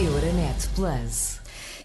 Euronet Plus.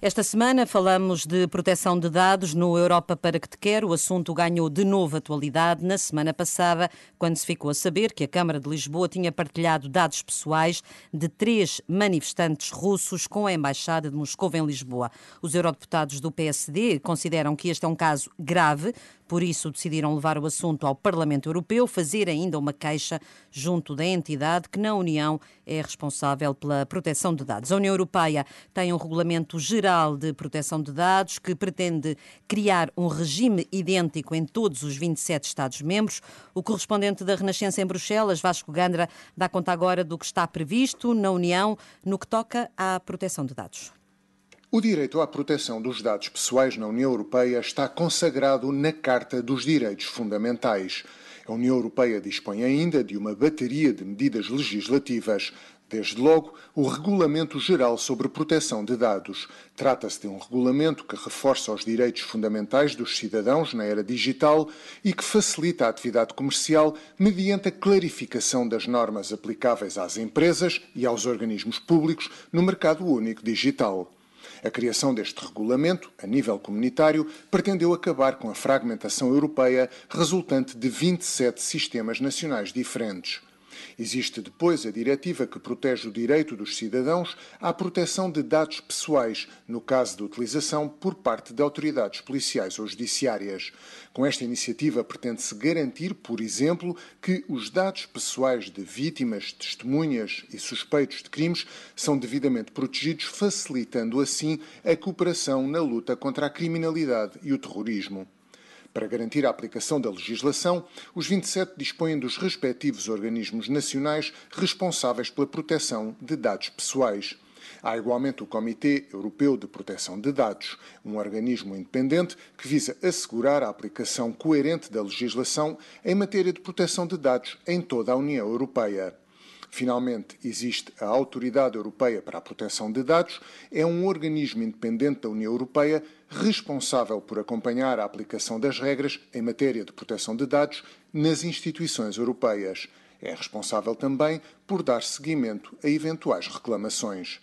Esta semana falamos de proteção de dados no Europa para que te quero. O assunto ganhou de novo atualidade na semana passada, quando se ficou a saber que a Câmara de Lisboa tinha partilhado dados pessoais de três manifestantes russos com a Embaixada de Moscou em Lisboa. Os eurodeputados do PSD consideram que este é um caso grave, por isso, decidiram levar o assunto ao Parlamento Europeu, fazer ainda uma queixa junto da entidade que, na União, é responsável pela proteção de dados. A União Europeia tem um regulamento geral de proteção de dados que pretende criar um regime idêntico em todos os 27 Estados-membros. O correspondente da Renascença em Bruxelas, Vasco Gandra, dá conta agora do que está previsto na União no que toca à proteção de dados. O direito à proteção dos dados pessoais na União Europeia está consagrado na Carta dos Direitos Fundamentais. A União Europeia dispõe ainda de uma bateria de medidas legislativas. Desde logo, o Regulamento Geral sobre Proteção de Dados. Trata-se de um regulamento que reforça os direitos fundamentais dos cidadãos na era digital e que facilita a atividade comercial mediante a clarificação das normas aplicáveis às empresas e aos organismos públicos no mercado único digital. A criação deste regulamento, a nível comunitário, pretendeu acabar com a fragmentação europeia resultante de 27 sistemas nacionais diferentes. Existe depois a diretiva que protege o direito dos cidadãos à proteção de dados pessoais, no caso de utilização por parte de autoridades policiais ou judiciárias. Com esta iniciativa pretende-se garantir, por exemplo, que os dados pessoais de vítimas, testemunhas e suspeitos de crimes são devidamente protegidos, facilitando assim a cooperação na luta contra a criminalidade e o terrorismo. Para garantir a aplicação da legislação, os 27 dispõem dos respectivos organismos nacionais responsáveis pela proteção de dados pessoais. Há igualmente o Comitê Europeu de Proteção de Dados, um organismo independente que visa assegurar a aplicação coerente da legislação em matéria de proteção de dados em toda a União Europeia. Finalmente, existe a Autoridade Europeia para a Proteção de Dados, é um organismo independente da União Europeia responsável por acompanhar a aplicação das regras em matéria de proteção de dados nas instituições europeias. É responsável também por dar seguimento a eventuais reclamações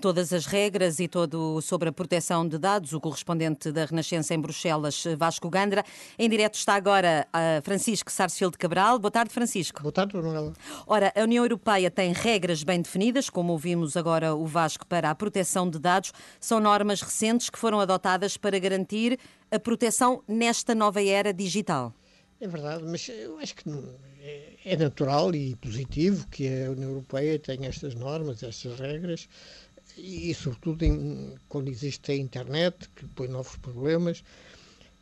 todas as regras e todo sobre a proteção de dados. O correspondente da Renascença em Bruxelas, Vasco Gandra. Em direto está agora uh, Francisco Sarsfield Cabral. Boa tarde, Francisco. Boa tarde, Manuela. Ora, a União Europeia tem regras bem definidas, como ouvimos agora o Vasco, para a proteção de dados. São normas recentes que foram adotadas para garantir a proteção nesta nova era digital. É verdade, mas eu acho que não, é, é natural e positivo que a União Europeia tenha estas normas, estas regras, e, sobretudo em, quando existe a internet, que põe novos problemas.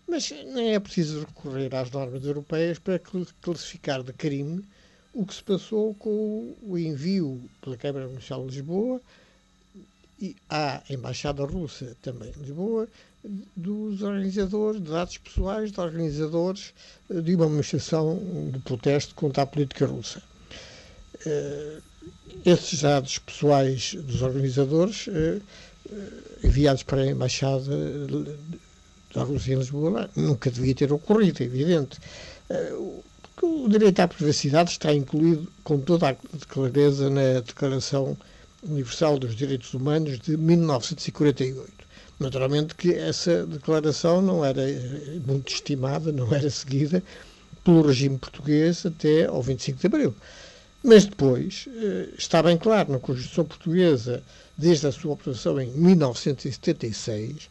Mas não é preciso recorrer às normas europeias para classificar de crime o que se passou com o envio pela Câmara Municipal de Lisboa e à Embaixada Russa também em Lisboa dos organizadores de dados pessoais de organizadores eh, de uma manifestação de protesto contra a política russa. Uh, esses dados pessoais dos organizadores uh, enviados para a Embaixada da Rússia em Lisboa nunca devia ter ocorrido, é evidente. Uh, o direito à privacidade está incluído com toda a clareza na Declaração Universal dos Direitos Humanos de 1948. Naturalmente que essa declaração não era muito estimada, não era seguida pelo regime português até ao 25 de Abril. Mas depois eh, está bem claro na Constituição Portuguesa, desde a sua aprovação em 1976,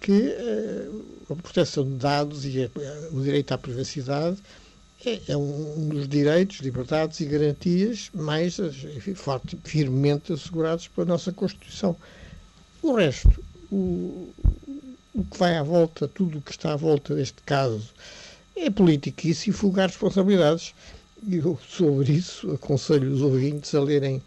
que eh, a proteção de dados e o direito à privacidade é, é um dos direitos, liberdades e garantias mais enfim, forte, firmemente assegurados pela nossa Constituição. O resto, o, o que vai à volta, tudo o que está à volta deste caso, é politiquice e fugar responsabilidades. E eu, sobre isso, aconselho os ouvintes a lerem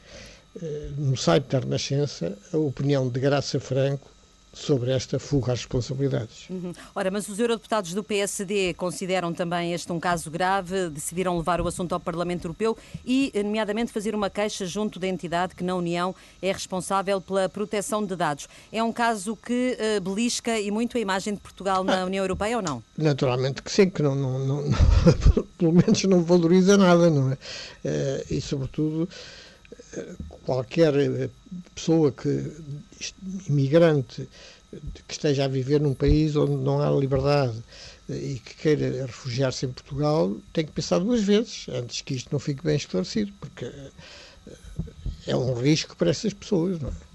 eh, no site da Renascença a opinião de Graça Franco, sobre esta fuga às responsabilidades. Uhum. Ora, mas os eurodeputados do PSD consideram também este um caso grave, decidiram levar o assunto ao Parlamento Europeu e, nomeadamente, fazer uma queixa junto da entidade que na União é responsável pela proteção de dados. É um caso que uh, belisca e muito a imagem de Portugal na ah, União Europeia ou não? Naturalmente que sim, que não, não, não, pelo menos não valoriza nada, não é? Uh, e, sobretudo, qualquer pessoa que, imigrante, que esteja a viver num país onde não há liberdade e que queira refugiar-se em Portugal, tem que pensar duas vezes antes que isto não fique bem esclarecido, porque eh, é um risco para essas pessoas, não é?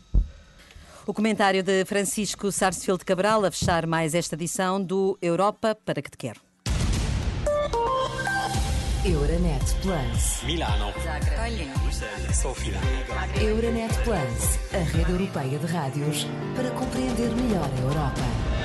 O comentário de Francisco Sarsfield Cabral a fechar mais esta edição do Europa para que te quero. Euronet Plus. Milano. Zagreb. Sofia. Euronet Plus, a rede europeia de rádios para compreender melhor a Europa.